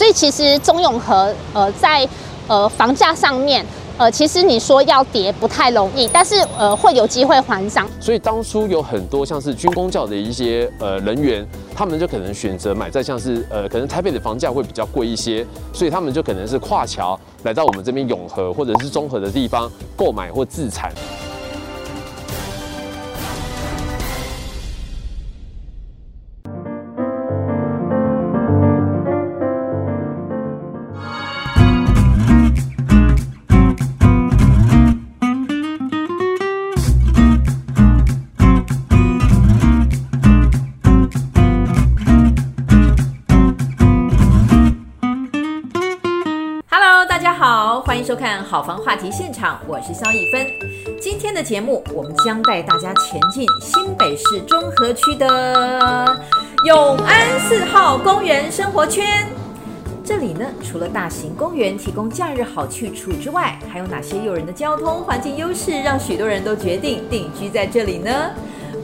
所以其实中永和呃在呃房价上面。呃，其实你说要跌不太容易，但是呃会有机会还涨。所以当初有很多像是军工教的一些呃人员，他们就可能选择买在像是呃可能台北的房价会比较贵一些，所以他们就可能是跨桥来到我们这边永和或者是中和的地方购买或自产。好房话题现场，我是肖一芬。今天的节目，我们将带大家前进新北市中和区的永安四号公园生活圈。这里呢，除了大型公园提供假日好去处之外，还有哪些诱人的交通环境优势，让许多人都决定定居在这里呢？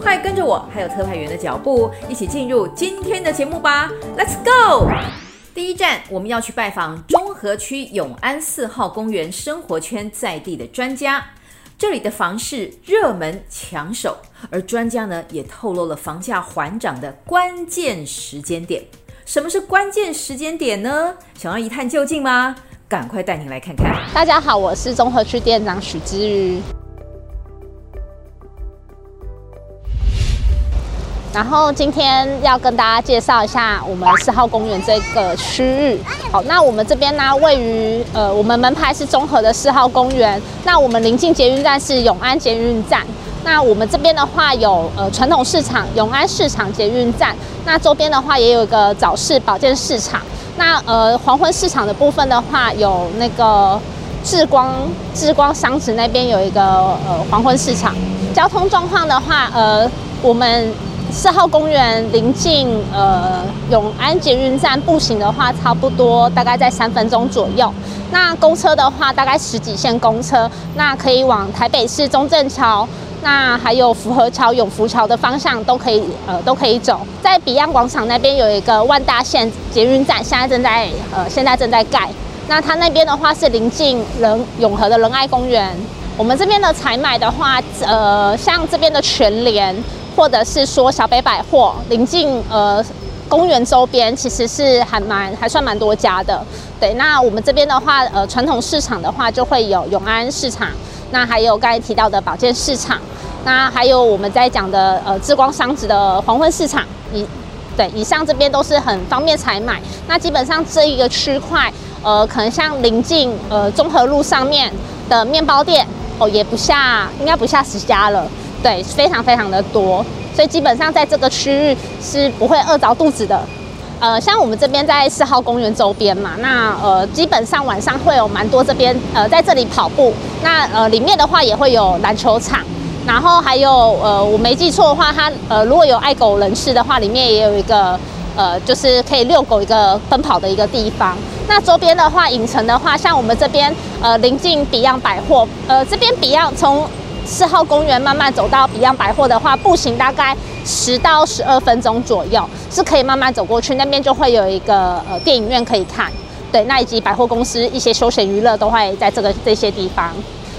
快跟着我，还有特派员的脚步，一起进入今天的节目吧！Let's go！第一站，我们要去拜访中德区永安四号公园生活圈在地的专家。这里的房市热门抢手，而专家呢也透露了房价缓涨的关键时间点。什么是关键时间点呢？想要一探究竟吗？赶快带您来看看。大家好，我是综合区店长许之瑜。然后今天要跟大家介绍一下我们四号公园这个区域。好，那我们这边呢，位于呃，我们门牌是综合的四号公园。那我们临近捷运站是永安捷运站。那我们这边的话有呃传统市场永安市场捷运站。那周边的话也有一个早市保健市场。那呃黄昏市场的部分的话有那个智光智光商职那边有一个呃黄昏市场。交通状况的话，呃我们。四号公园临近呃永安捷运站，步行的话差不多大概在三分钟左右。那公车的话，大概十几线公车，那可以往台北市中正桥，那还有福和桥、永福桥的方向都可以呃都可以走。在彼岸广场那边有一个万大线捷运站，现在正在呃现在正在盖。那它那边的话是临近仁永和的仁爱公园。我们这边的采买的话，呃像这边的全联。或者是说小北百货临近呃公园周边，其实是还蛮还算蛮多家的。对，那我们这边的话，呃传统市场的话就会有永安市场，那还有刚才提到的保健市场，那还有我们在讲的呃智光商职的黄昏市场。以对以上这边都是很方便采买。那基本上这一个区块，呃可能像临近呃综合路上面的面包店哦，也不下应该不下十家了。对，非常非常的多，所以基本上在这个区域是不会饿着肚子的。呃，像我们这边在四号公园周边嘛，那呃基本上晚上会有蛮多这边呃在这里跑步。那呃里面的话也会有篮球场，然后还有呃我没记错的话，它呃如果有爱狗人士的话，里面也有一个呃就是可以遛狗一个奔跑的一个地方。那周边的话，影城的话，像我们这边呃临近比样百货，呃这边 Beyond 从四号公园慢慢走到一样百货的话，步行大概十到十二分钟左右，是可以慢慢走过去。那边就会有一个呃电影院可以看，对，那以及百货公司一些休闲娱乐都会在这个这些地方。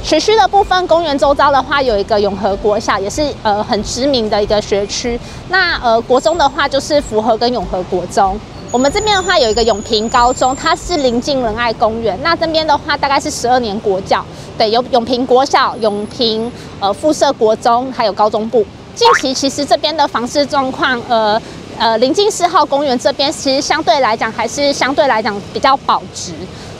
学区的部分，公园周遭的话有一个永和国小，也是呃很知名的一个学区。那呃国中的话就是福和跟永和国中。我们这边的话有一个永平高中，它是临近仁爱公园。那这边的话大概是十二年国教，对，有永平国小、永平呃附设国中，还有高中部。近期其实这边的房市状况，呃呃，临近四号公园这边其实相对来讲还是相对来讲比较保值。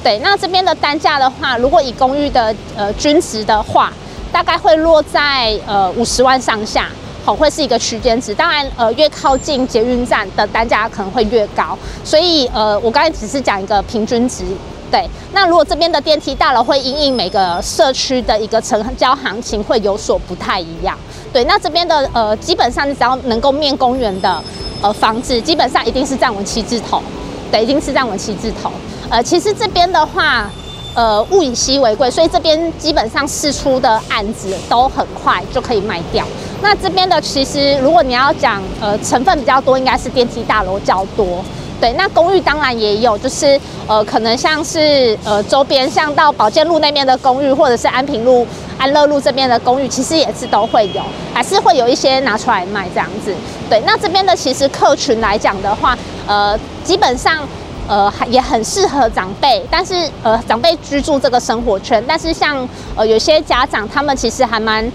对，那这边的单价的话，如果以公寓的呃均值的话，大概会落在呃五十万上下。会是一个区间值，当然，呃，越靠近捷运站的单价可能会越高，所以，呃，我刚才只是讲一个平均值，对。那如果这边的电梯大楼会因应每个社区的一个成交行情会有所不太一样，对。那这边的，呃，基本上只要能够面公园的，呃，房子基本上一定是站稳七字头，对，一定是站稳七字头。呃，其实这边的话。呃，物以稀为贵，所以这边基本上释出的案子都很快就可以卖掉。那这边的其实，如果你要讲呃成分比较多，应该是电梯大楼较多。对，那公寓当然也有，就是呃，可能像是呃周边像到保健路那边的公寓，或者是安平路、安乐路这边的公寓，其实也是都会有，还是会有一些拿出来卖这样子。对，那这边的其实客群来讲的话，呃，基本上。呃，也很适合长辈，但是呃，长辈居住这个生活圈，但是像呃，有些家长他们其实还蛮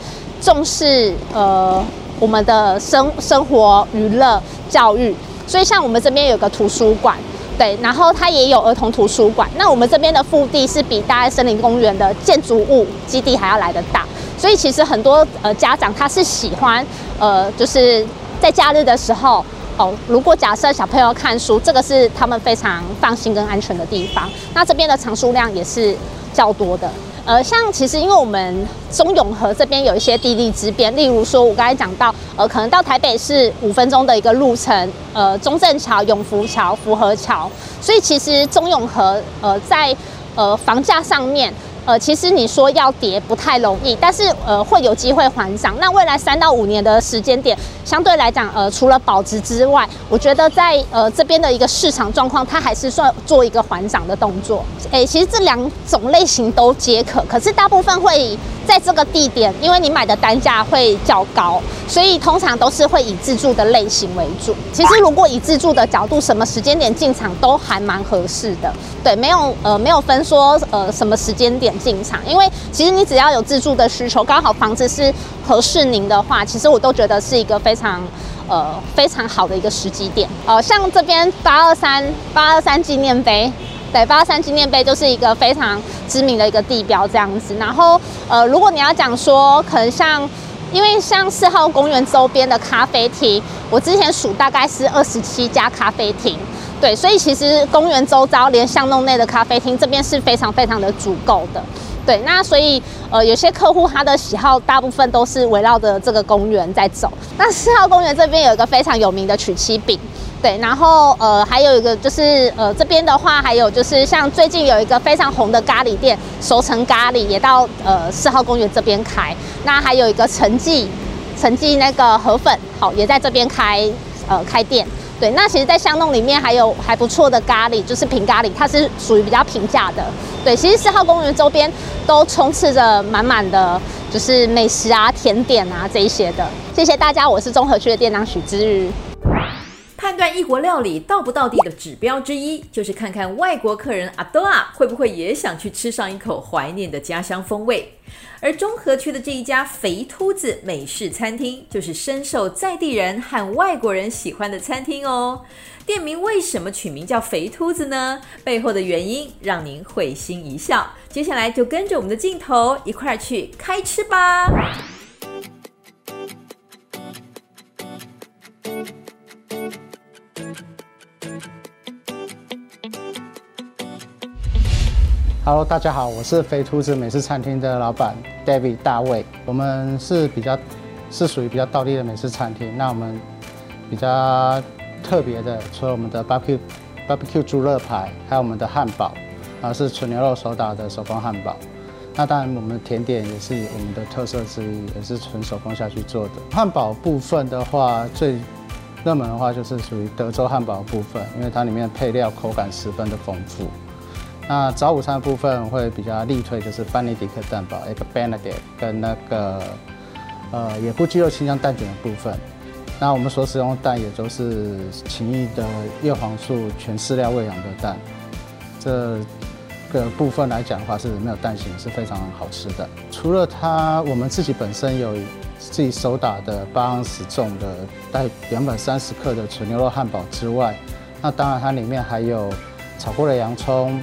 重视呃我们的生生活、娱乐、教育，所以像我们这边有个图书馆，对，然后它也有儿童图书馆。那我们这边的腹地是比大安森林公园的建筑物基地还要来得大，所以其实很多呃家长他是喜欢呃，就是在假日的时候。哦，如果假设小朋友看书，这个是他们非常放心跟安全的地方。那这边的藏书量也是较多的。呃，像其实因为我们中永和这边有一些地利之便，例如说我刚才讲到，呃，可能到台北是五分钟的一个路程，呃，中正桥、永福桥、福和桥，所以其实中永和呃在呃房价上面。呃，其实你说要跌不太容易，但是呃会有机会还涨。那未来三到五年的时间点，相对来讲，呃，除了保值之外，我觉得在呃这边的一个市场状况，它还是算做一个还涨的动作。诶，其实这两种类型都皆可，可是大部分会在这个地点，因为你买的单价会较高，所以通常都是会以自住的类型为主。其实如果以自住的角度，什么时间点进场都还蛮合适的。对，没有呃没有分说呃什么时间点。进场，因为其实你只要有自住的需求，刚好房子是合适您的话，其实我都觉得是一个非常呃非常好的一个时机点。呃，像这边八二三八二三纪念碑，对，八二三纪念碑就是一个非常知名的一个地标这样子。然后呃，如果你要讲说，可能像因为像四号公园周边的咖啡厅，我之前数大概是二十七家咖啡厅。对，所以其实公园周遭连巷弄内的咖啡厅这边是非常非常的足够的。对，那所以呃，有些客户他的喜好大部分都是围绕着这个公园在走。那四号公园这边有一个非常有名的曲奇饼，对，然后呃还有一个就是呃这边的话还有就是像最近有一个非常红的咖喱店熟成咖喱也到呃四号公园这边开。那还有一个陈记陈记那个河粉好也在这边开呃开店。对，那其实，在巷弄里面还有还不错的咖喱，就是平咖喱，它是属于比较平价的。对，其实四号公园周边都充斥着满满的，就是美食啊、甜点啊这一些的。谢谢大家，我是综合区的店长许之瑜。判断异国料理到不到地的指标之一，就是看看外国客人阿多啊会不会也想去吃上一口怀念的家乡风味。而中和区的这一家肥秃子美式餐厅，就是深受在地人和外国人喜欢的餐厅哦。店名为什么取名叫肥秃子呢？背后的原因让您会心一笑。接下来就跟着我们的镜头一块儿去开吃吧。Hello，大家好，我是肥兔子美式餐厅的老板 David 大卫。我们是比较是属于比较道地的美式餐厅。那我们比较特别的，除了我们的 barbecue barbecue 猪肋排，还有我们的汉堡，啊是纯牛肉手打的手工汉堡。那当然，我们的甜点也是我们的特色之一，也是纯手工下去做的。汉堡部分的话，最热门的话就是属于德州汉堡部分，因为它里面配料口感十分的丰富。那早午餐的部分会比较力推，就是班尼迪克蛋堡，一个 Benedict 跟那个呃野菇鸡肉清酱蛋卷的部分。那我们所使用的蛋也都是勤益的叶黄素全饲料喂养的蛋。这个部分来讲的话是没有蛋形，是非常好吃的。除了它，我们自己本身有自己手打的八盎司重的带两百三十克的纯牛肉汉堡之外，那当然它里面还有炒过的洋葱。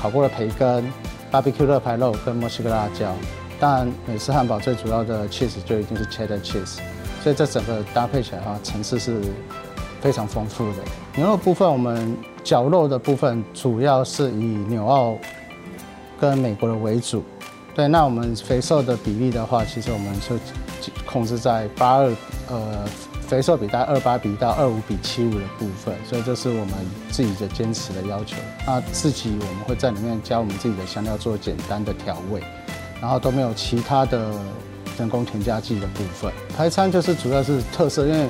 烤过的培根、barbecue 肋排肉跟墨西哥辣椒，当然美式汉堡最主要的 cheese 就一定是 cheddar cheese，所以这整个搭配起来的话，层次是非常丰富的。牛肉部分，我们绞肉的部分主要是以纽澳跟美国的为主，对，那我们肥瘦的比例的话，其实我们就控制在八二呃。肥瘦比大概二八比到二五比七五的部分，所以这是我们自己的坚持的要求。那自己我们会在里面加我们自己的香料做简单的调味，然后都没有其他的人工添加剂的部分。排餐就是主要是特色，因为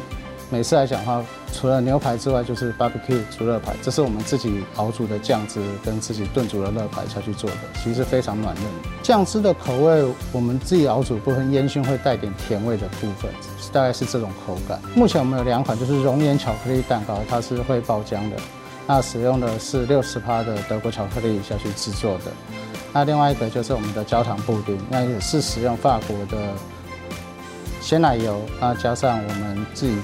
每次来讲的话，除了牛排之外，就是 barbecue 猪肋排，这是我们自己熬煮的酱汁跟自己炖煮的肋排下去做的，其实非常软嫩。酱汁的口味，我们自己熬煮部分烟熏会带点甜味的部分，大概是这种口感。目前我们有两款，就是熔岩巧克力蛋糕，它是会爆浆的，那使用的是六十趴的德国巧克力下去制作的。那另外一个就是我们的焦糖布丁，那也是使用法国的鲜奶油，那加上我们自己。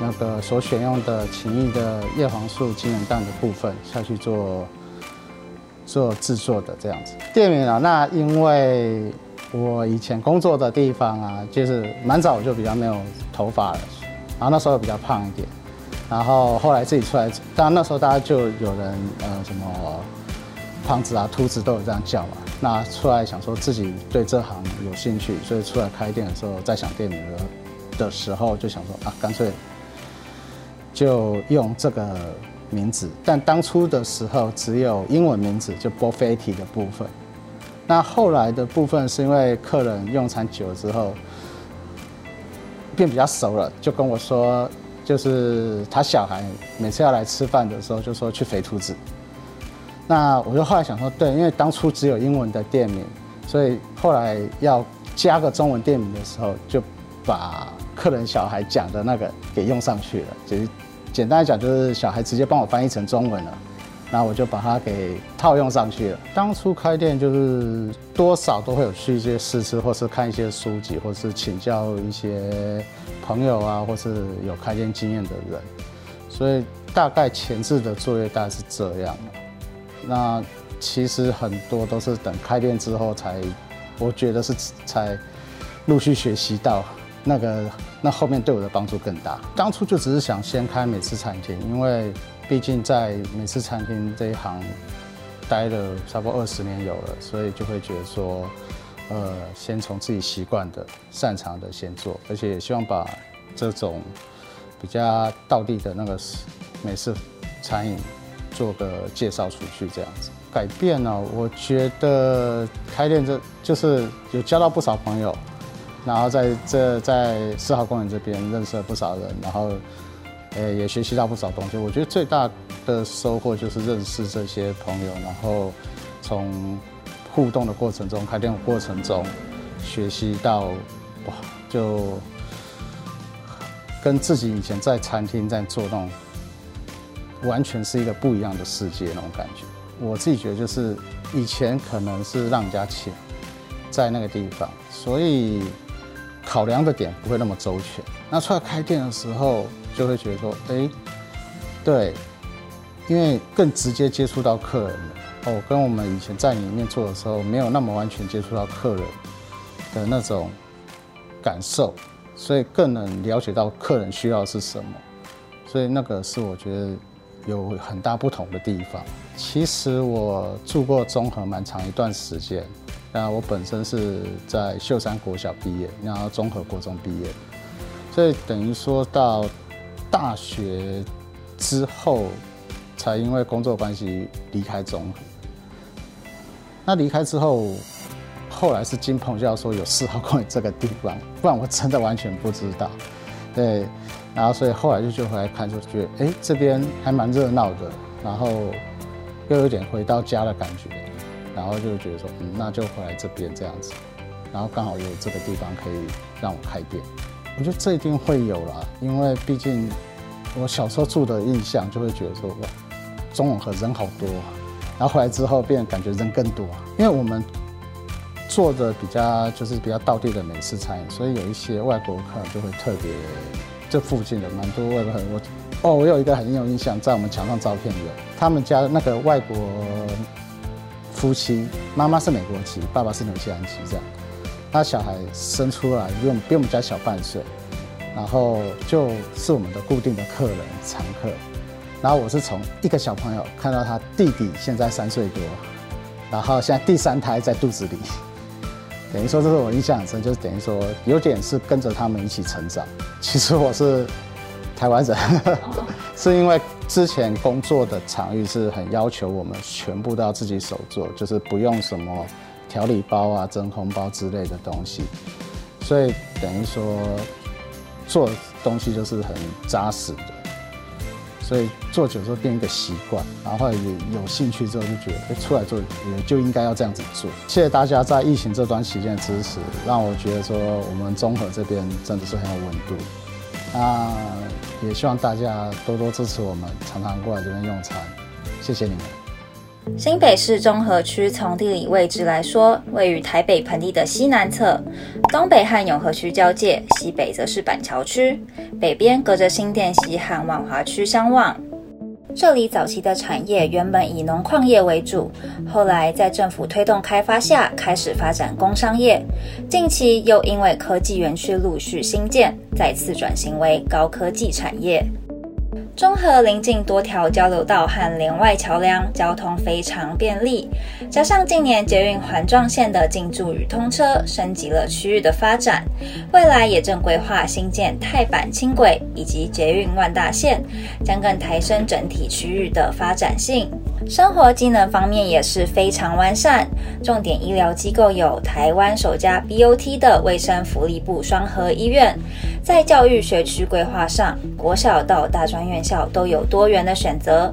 那个所选用的情艺的叶黄素晶圆蛋的部分下去做做制作的这样子。店名啊，那因为我以前工作的地方啊，就是蛮早我就比较没有头发了，然后那时候比较胖一点，然后后来自己出来，当然那时候大家就有人呃什么胖子啊、秃子都有这样叫嘛。那出来想说自己对这行有兴趣，所以出来开店的时候，在想店名的的时候，就想说啊，干脆。就用这个名字，但当初的时候只有英文名字，就 Bonfetti 的部分。那后来的部分是因为客人用餐久了之后变比较熟了，就跟我说，就是他小孩每次要来吃饭的时候就说去肥兔子。那我就后来想说，对，因为当初只有英文的店名，所以后来要加个中文店名的时候，就把客人小孩讲的那个给用上去了，就是。简单来讲，就是小孩直接帮我翻译成中文了，然后我就把它给套用上去了。当初开店就是多少都会有去一些试吃，或是看一些书籍，或是请教一些朋友啊，或是有开店经验的人，所以大概前置的作业大概是这样。那其实很多都是等开店之后才，我觉得是才陆续学习到。那个，那后面对我的帮助更大。当初就只是想先开美式餐厅，因为毕竟在美式餐厅这一行待了差不多二十年有了，所以就会觉得说，呃，先从自己习惯的、擅长的先做，而且也希望把这种比较道地的那个美式餐饮做个介绍出去，这样子。改变呢，我觉得开店这就是有交到不少朋友。然后在这在四号公园这边认识了不少人，然后，呃，也学习到不少东西。我觉得最大的收获就是认识这些朋友，然后从互动的过程中、开店的过程中，学习到，哇，就跟自己以前在餐厅在做那种，完全是一个不一样的世界那种感觉。我自己觉得就是以前可能是让人家请，在那个地方，所以。考量的点不会那么周全，那出来开店的时候就会觉得说，哎，对，因为更直接接触到客人哦，跟我们以前在里面做的时候没有那么完全接触到客人的那种感受，所以更能了解到客人需要是什么，所以那个是我觉得有很大不同的地方。其实我住过中和蛮长一段时间。那我本身是在秀山国小毕业，然后综合国中毕业，所以等于说到大学之后，才因为工作关系离开中和。那离开之后，后来是经朋友说有四号公园这个地方，不然我真的完全不知道。对，然后所以后来就就回来看，就觉得哎、这边还蛮热闹的，然后又有点回到家的感觉。然后就觉得说，嗯，那就回来这边这样子，然后刚好有这个地方可以让我开店，我觉得这一定会有啦，因为毕竟我小时候住的印象就会觉得说，哇，中永和人好多啊，然后回来之后变感觉人更多啊，因为我们做的比较就是比较道地的美式餐饮，所以有一些外国客人就会特别，这附近的蛮多外国客人，我哦，我有一个很有印象，在我们墙上照片有，他们家那个外国。夫妻，妈妈是美国籍，爸爸是纽西兰籍，这样，他小孩生出来比我们比我们家小半岁，然后就是我们的固定的客人常客，然后我是从一个小朋友看到他弟弟现在三岁多，然后现在第三胎在肚子里，等于说这是我印象很深，就是等于说有点是跟着他们一起成长。其实我是台湾人，是因为。之前工作的场域是很要求我们全部都要自己手做，就是不用什么调理包啊、真空包之类的东西，所以等于说做东西就是很扎实的，所以做久之后变一个习惯，然后也有兴趣之后就觉得，出来做也就应该要这样子做。谢谢大家在疫情这段期间的支持，让我觉得说我们中和这边真的是很有温度。那也希望大家多多支持我们，常常过来这边用餐，谢谢你们。新北市中和区从地理位置来说，位于台北盆地的西南侧，东北和永和区交界，西北则是板桥区，北边隔着新店溪和万华区相望。这里早期的产业原本以农矿业为主，后来在政府推动开发下，开始发展工商业，近期又因为科技园区陆续兴建，再次转型为高科技产业。中和邻近多条交流道和连外桥梁，交通非常便利。加上近年捷运环状线的进驻与通车，升级了区域的发展。未来也正规划新建泰板轻轨以及捷运万大线，将更抬升整体区域的发展性。生活机能方面也是非常完善，重点医疗机构有台湾首家 BOT 的卫生福利部双和医院。在教育学区规划上，国小到大专院校都有多元的选择。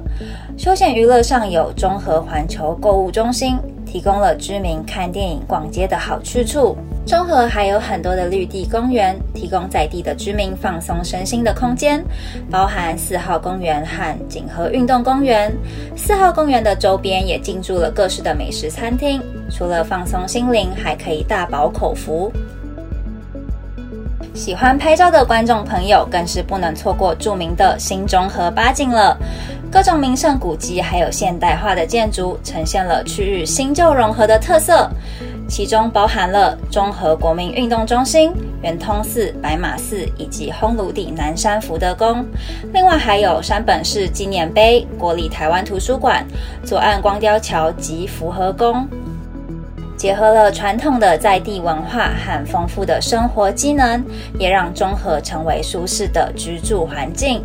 休闲娱乐上有中和环球购物中心，提供了居民看电影、逛街的好去处。中和还有很多的绿地公园，提供在地的居民放松身心的空间，包含四号公园和锦和运动公园。四号公园的周边也进驻了各式的美食餐厅，除了放松心灵，还可以大饱口福。喜欢拍照的观众朋友，更是不能错过著名的新中和八景了。各种名胜古迹，还有现代化的建筑，呈现了区域新旧融合的特色。其中包含了中和国民运动中心、圆通寺、白马寺以及烘炉地南山福德宫，另外还有山本市纪念碑、国立台湾图书馆、左岸光雕桥及福和宫，结合了传统的在地文化和丰富的生活机能，也让中和成为舒适的居住环境。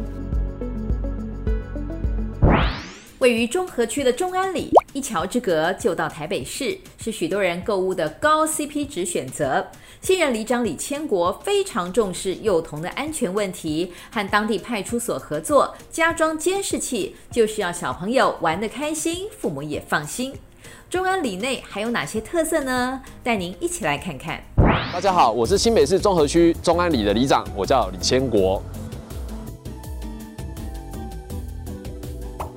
位于中和区的中安里，一桥之隔就到台北市，是许多人购物的高 CP 值选择。新任里长李千国非常重视幼童的安全问题，和当地派出所合作加装监视器，就是要小朋友玩得开心，父母也放心。中安里内还有哪些特色呢？带您一起来看看。大家好，我是新北市中和区中安里的里长，我叫李千国。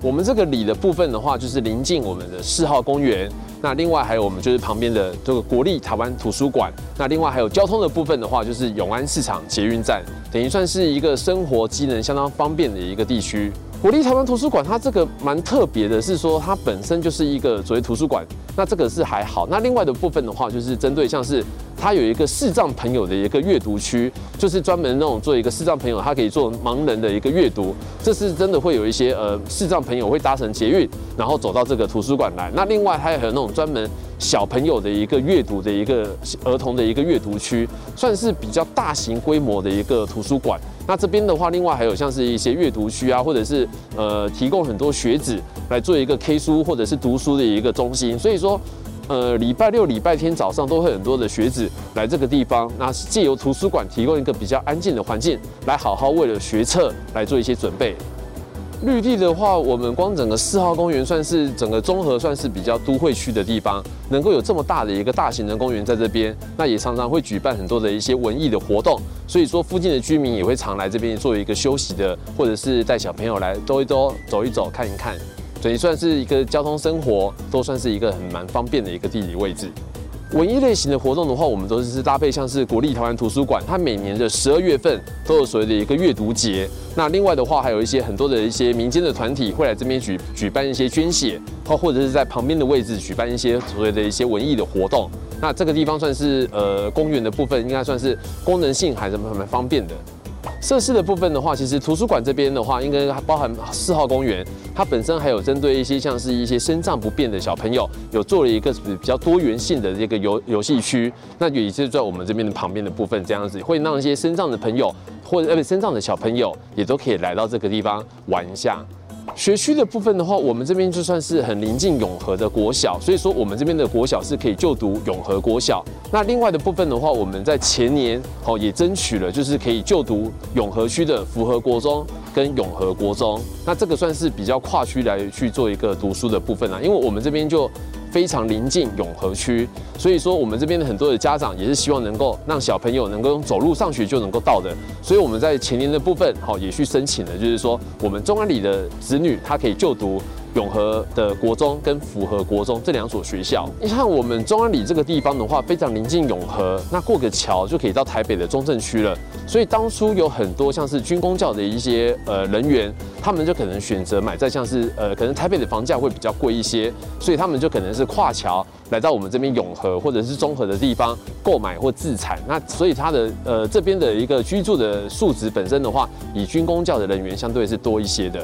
我们这个里的部分的话，就是临近我们的四号公园。那另外还有我们就是旁边的这个国立台湾图书馆。那另外还有交通的部分的话，就是永安市场捷运站，等于算是一个生活机能相当方便的一个地区。国立台湾图书馆，它这个蛮特别的，是说它本身就是一个所谓图书馆，那这个是还好。那另外的部分的话，就是针对像是它有一个视障朋友的一个阅读区，就是专门那种做一个视障朋友，他可以做盲人的一个阅读。这是真的会有一些呃视障朋友会搭乘捷运，然后走到这个图书馆来。那另外它还有那种专门小朋友的一个阅读的一个儿童的一个阅读区，算是比较大型规模的一个图书馆。那这边的话，另外还有像是一些阅读区啊，或者是呃提供很多学子来做一个 K 书或者是读书的一个中心。所以说，呃礼拜六、礼拜天早上都会很多的学子来这个地方，那借由图书馆提供一个比较安静的环境，来好好为了学测来做一些准备。绿地的话，我们光整个四号公园算是整个综合算是比较都会区的地方，能够有这么大的一个大型的公园在这边，那也常常会举办很多的一些文艺的活动，所以说附近的居民也会常来这边做一个休息的，或者是带小朋友来兜一兜、走一走、看一看，所以算是一个交通生活都算是一个很蛮方便的一个地理位置。文艺类型的活动的话，我们都是搭配像是国立台湾图书馆，它每年的十二月份都有所谓的一个阅读节。那另外的话，还有一些很多的一些民间的团体会来这边举举办一些捐血，或或者是在旁边的位置举办一些所谓的一些文艺的活动。那这个地方算是呃公园的部分，应该算是功能性还是蛮蛮方便的。设施的部分的话，其实图书馆这边的话，应该包含四号公园，它本身还有针对一些像是一些身障不便的小朋友，有做了一个比较多元性的这个游游戏区。那也是在我们这边的旁边的部分，这样子会让一些身障的朋友或者呃身障的小朋友也都可以来到这个地方玩一下。学区的部分的话，我们这边就算是很临近永和的国小，所以说我们这边的国小是可以就读永和国小。那另外的部分的话，我们在前年哦也争取了，就是可以就读永和区的符合国中跟永和国中。那这个算是比较跨区来去做一个读书的部分啦，因为我们这边就。非常临近永和区，所以说我们这边的很多的家长也是希望能够让小朋友能够走路上学就能够到的，所以我们在前年的部分，好也去申请了，就是说我们中安里的子女他可以就读。永和的国中跟福和国中这两所学校，你看我们中安里这个地方的话，非常临近永和，那过个桥就可以到台北的中正区了。所以当初有很多像是军工教的一些呃人员，他们就可能选择买在像是呃可能台北的房价会比较贵一些，所以他们就可能是跨桥来到我们这边永和或者是中和的地方购买或自产。那所以他的呃这边的一个居住的素质本身的话，以军工教的人员相对是多一些的。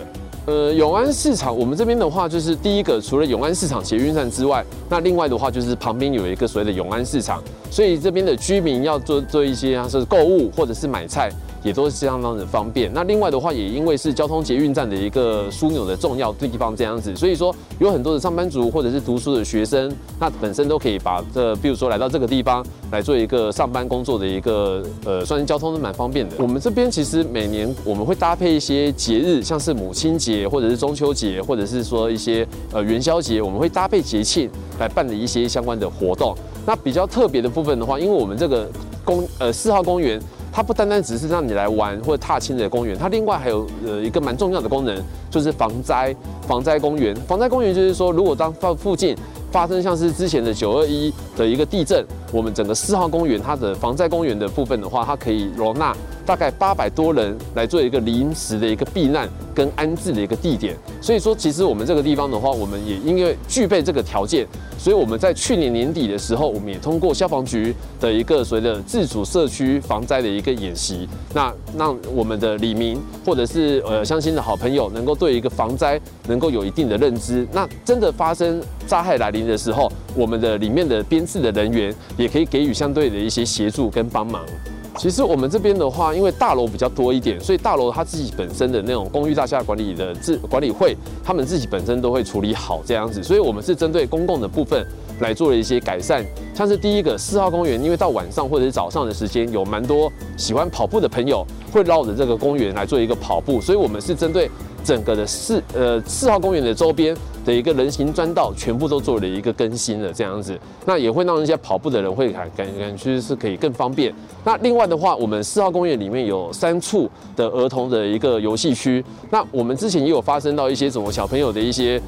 呃，永安市场，我们这边的话，就是第一个，除了永安市场捷运站之外，那另外的话就是旁边有一个所谓的永安市场，所以这边的居民要做做一些啊是购物或者是买菜。也都是相当的方便。那另外的话，也因为是交通捷运站的一个枢纽的重要地方，这样子，所以说有很多的上班族或者是读书的学生，那本身都可以把这，比如说来到这个地方来做一个上班工作的一个，呃，算是交通都蛮方便的。我们这边其实每年我们会搭配一些节日，像是母亲节或者是中秋节，或者是说一些呃元宵节，我们会搭配节庆来办理一些相关的活动。那比较特别的部分的话，因为我们这个公呃四号公园。它不单单只是让你来玩或者踏青的公园，它另外还有呃一个蛮重要的功能，就是防灾防灾公园。防灾公园就是说，如果当附附近发生像是之前的九二一的一个地震，我们整个四号公园它的防灾公园的部分的话，它可以容纳。大概八百多人来做一个临时的一个避难跟安置的一个地点，所以说其实我们这个地方的话，我们也因为具备这个条件，所以我们在去年年底的时候，我们也通过消防局的一个所谓的自主社区防灾的一个演习，那让我们的李明或者是呃乡亲的好朋友能够对一个防灾能够有一定的认知，那真的发生灾害来临的时候，我们的里面的编制的人员也可以给予相对的一些协助跟帮忙。其实我们这边的话，因为大楼比较多一点，所以大楼它自己本身的那种公寓大厦管理的自管理会，他们自己本身都会处理好这样子。所以我们是针对公共的部分来做了一些改善，像是第一个四号公园，因为到晚上或者是早上的时间，有蛮多喜欢跑步的朋友会绕着这个公园来做一个跑步，所以我们是针对整个的四呃四号公园的周边。的一个人行专道全部都做了一个更新了，这样子，那也会让一些跑步的人会感感感觉是可以更方便。那另外的话，我们四号公园里面有三处的儿童的一个游戏区，那我们之前也有发生到一些什么小朋友的一些。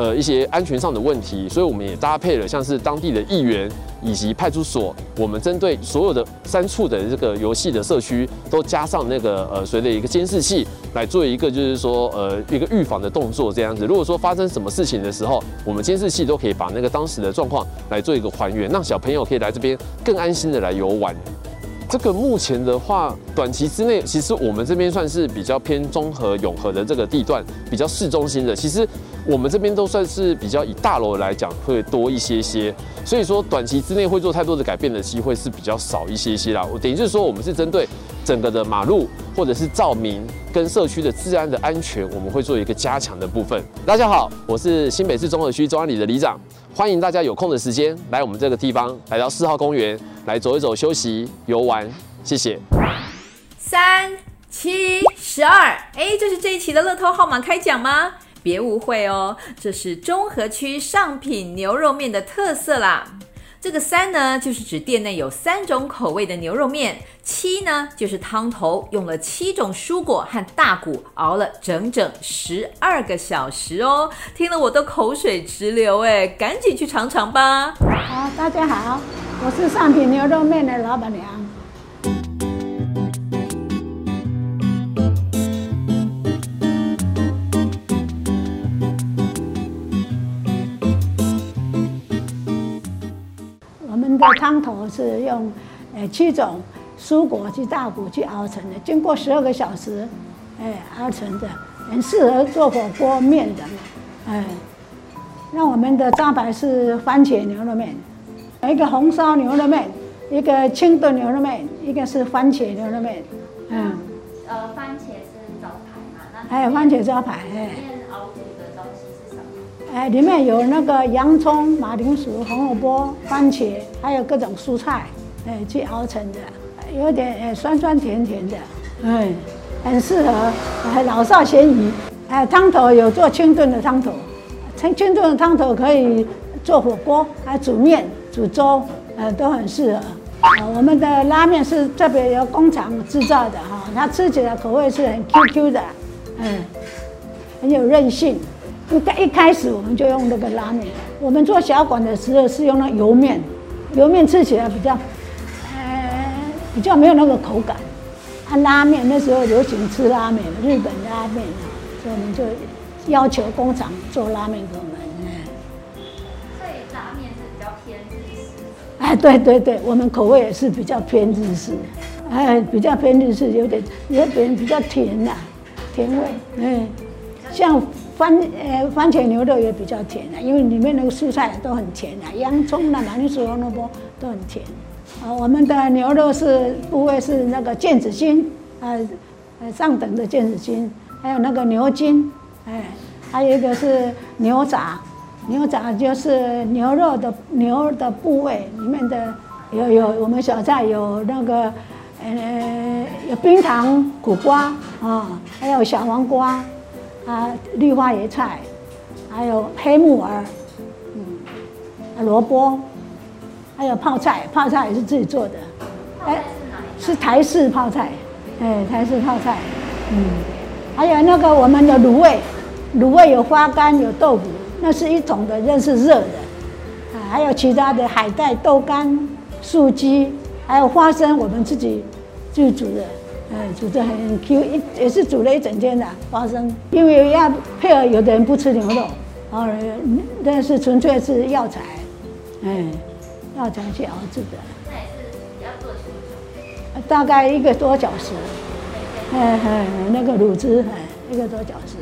呃，一些安全上的问题，所以我们也搭配了像是当地的议员以及派出所，我们针对所有的三处的这个游戏的社区，都加上那个呃，随着一个监视器来做一个就是说呃一个预防的动作这样子。如果说发生什么事情的时候，我们监视器都可以把那个当时的状况来做一个还原，让小朋友可以来这边更安心的来游玩。这个目前的话，短期之内，其实我们这边算是比较偏综合永和的这个地段，比较市中心的。其实我们这边都算是比较以大楼来讲会多一些些，所以说短期之内会做太多的改变的机会是比较少一些些啦。我等于就是说，我们是针对整个的马路或者是照明跟社区的治安的安全，我们会做一个加强的部分。大家好，我是新北市中和区中安里的里长。欢迎大家有空的时间来我们这个地方，来到四号公园来走一走、休息、游玩，谢谢。三七十二，哎，这是这一期的乐透号码开奖吗？别误会哦，这是中和区上品牛肉面的特色啦。这个三呢，就是指店内有三种口味的牛肉面；七呢，就是汤头用了七种蔬果和大骨熬了整整十二个小时哦。听了我都口水直流哎，赶紧去尝尝吧！好，大家好，我是上品牛肉面的老板娘。的汤头是用呃七种蔬果去大骨去熬成的，经过十二个小时，哎熬成的，很适合做火锅面的嘛，哎。那我们的招牌是番茄牛肉面，一个红烧牛肉面，一个清炖牛肉面，一个是番茄牛肉面，嗯。呃，番茄是招牌嘛？那还有番茄招牌，哎。哎，里面有那个洋葱、马铃薯、红萝卜、番茄，还有各种蔬菜，哎，去熬成的，有点哎酸酸甜甜的，哎，很适合哎老少咸宜。哎，汤头有做清炖的汤头，清清炖的汤头可以做火锅，还煮面、煮粥，呃，都很适合。啊，我们的拉面是特别由工厂制造的哈，它吃起来口味是很 Q Q 的，嗯，很有韧性。一一开始我们就用那个拉面。我们做小馆的时候是用那油面，油面吃起来比较，呃，比较没有那个口感。啊，拉面那时候流行吃拉面，日本拉面，所以我们就要求工厂做拉面给我们。所以拉面是比较偏日式。哎，对对对，我们口味也是比较偏日式，哎，比较偏日式，有点有点比较甜呐，甜味，嗯，像。番呃番茄牛肉也比较甜啊，因为里面那个蔬菜都很甜啊，洋葱啊、马铃薯、红萝卜都很甜。啊，我们的牛肉是部位是那个腱子筋，呃呃上等的腱子筋，还有那个牛筋，哎，还有一个是牛杂，牛杂就是牛肉的牛的部位里面的有有我们小菜有那个呃有冰糖苦瓜啊，还有小黄瓜。啊，绿花椰菜，还有黑木耳，嗯，萝卜，还有泡菜，泡菜也是自己做的。哎，是台式泡菜，哎，台式泡菜，嗯，还有那个我们的卤味，卤味有花干，有豆腐，那是一种的，那是热的。啊，还有其他的海带、豆干、素鸡，还有花生，我们自己自己煮的。哎，煮的很 Q，一也是煮了一整天的花生，因为要配合有的人不吃牛肉，啊，但是纯粹是药材，哎，药材去熬制的。那也是要做多久？大概一个多小时。哎哎，那个卤汁，哎，一个多小时。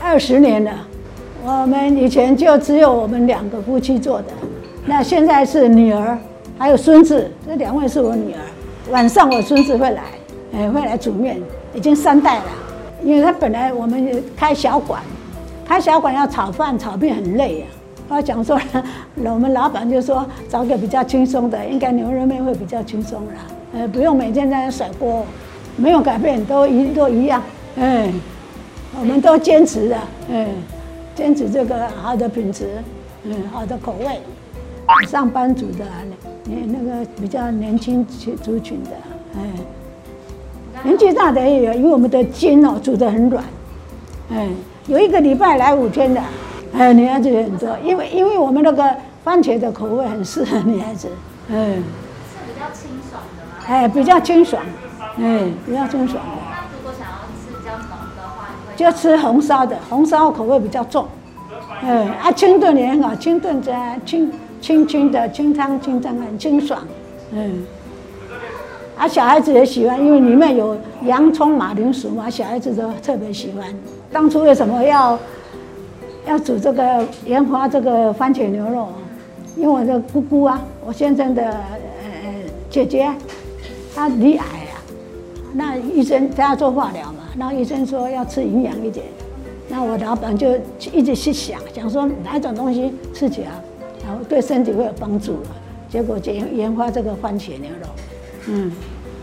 二十年了，我们以前就只有我们两个夫妻做的，那现在是女儿还有孙子，这两位是我女儿，晚上我孙子会来。哎，会来煮面，已经三代了。因为他本来我们开小馆，开小馆要炒饭炒面很累呀。他讲说，我们老板就说找个比较轻松的，应该牛肉面会比较轻松啦。呃，不用每天在那甩锅，没有改变，都一都一样。哎，我们都坚持的，哎，坚持这个好的品质，嗯，好的口味。上班族的，那那个比较年轻族群的，哎。年纪大的也有，因为我们的筋哦煮得很软，哎，有一个礼拜来五天的，哎，女孩子也很多，因为因为我们那个番茄的口味很适合女孩子，嗯，是比较清爽的吗？哎，比较清爽，哎，比较清爽。的。那如果想要吃比较浓的话，就吃红烧的，红烧口味比较重，嗯，啊，清炖也很好，清炖在清清清的清汤清汤很清爽，嗯。啊，小孩子也喜欢，因为里面有洋葱、马铃薯嘛，小孩子都特别喜欢。当初为什么要要煮这个研发这个番茄牛肉？因为我的姑姑啊，我先生的呃姐姐，她罹癌啊，那医生她要做化疗嘛，然后医生说要吃营养一点，那我老板就一直去想，想说哪种东西吃起来然后对身体会有帮助，结果就研研发这个番茄牛肉。嗯，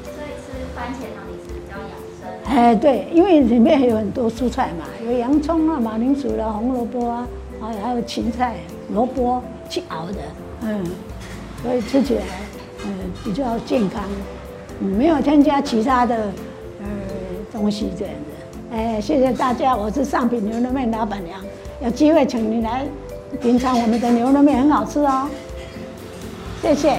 所以吃番茄汤底是比较养生。哎，对，因为里面还有很多蔬菜嘛，有洋葱啊、马铃薯啦、啊、红萝卜啊，还有还有芹菜、萝卜去熬的，嗯，所以吃起来嗯比较健康，嗯，没有添加其他的呃东西这样子。哎，谢谢大家，我是上品牛肉面老板娘，有机会请你来品尝我们的牛肉面，很好吃哦，谢谢。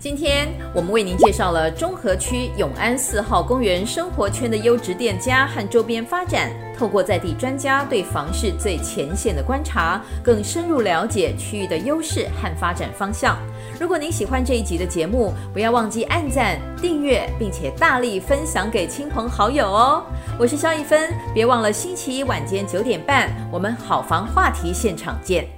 今天我们为您介绍了中和区永安四号公园生活圈的优质店家和周边发展，透过在地专家对房市最前线的观察，更深入了解区域的优势和发展方向。如果您喜欢这一集的节目，不要忘记按赞、订阅，并且大力分享给亲朋好友哦。我是萧一芬，别忘了星期一晚间九点半，我们好房话题现场见。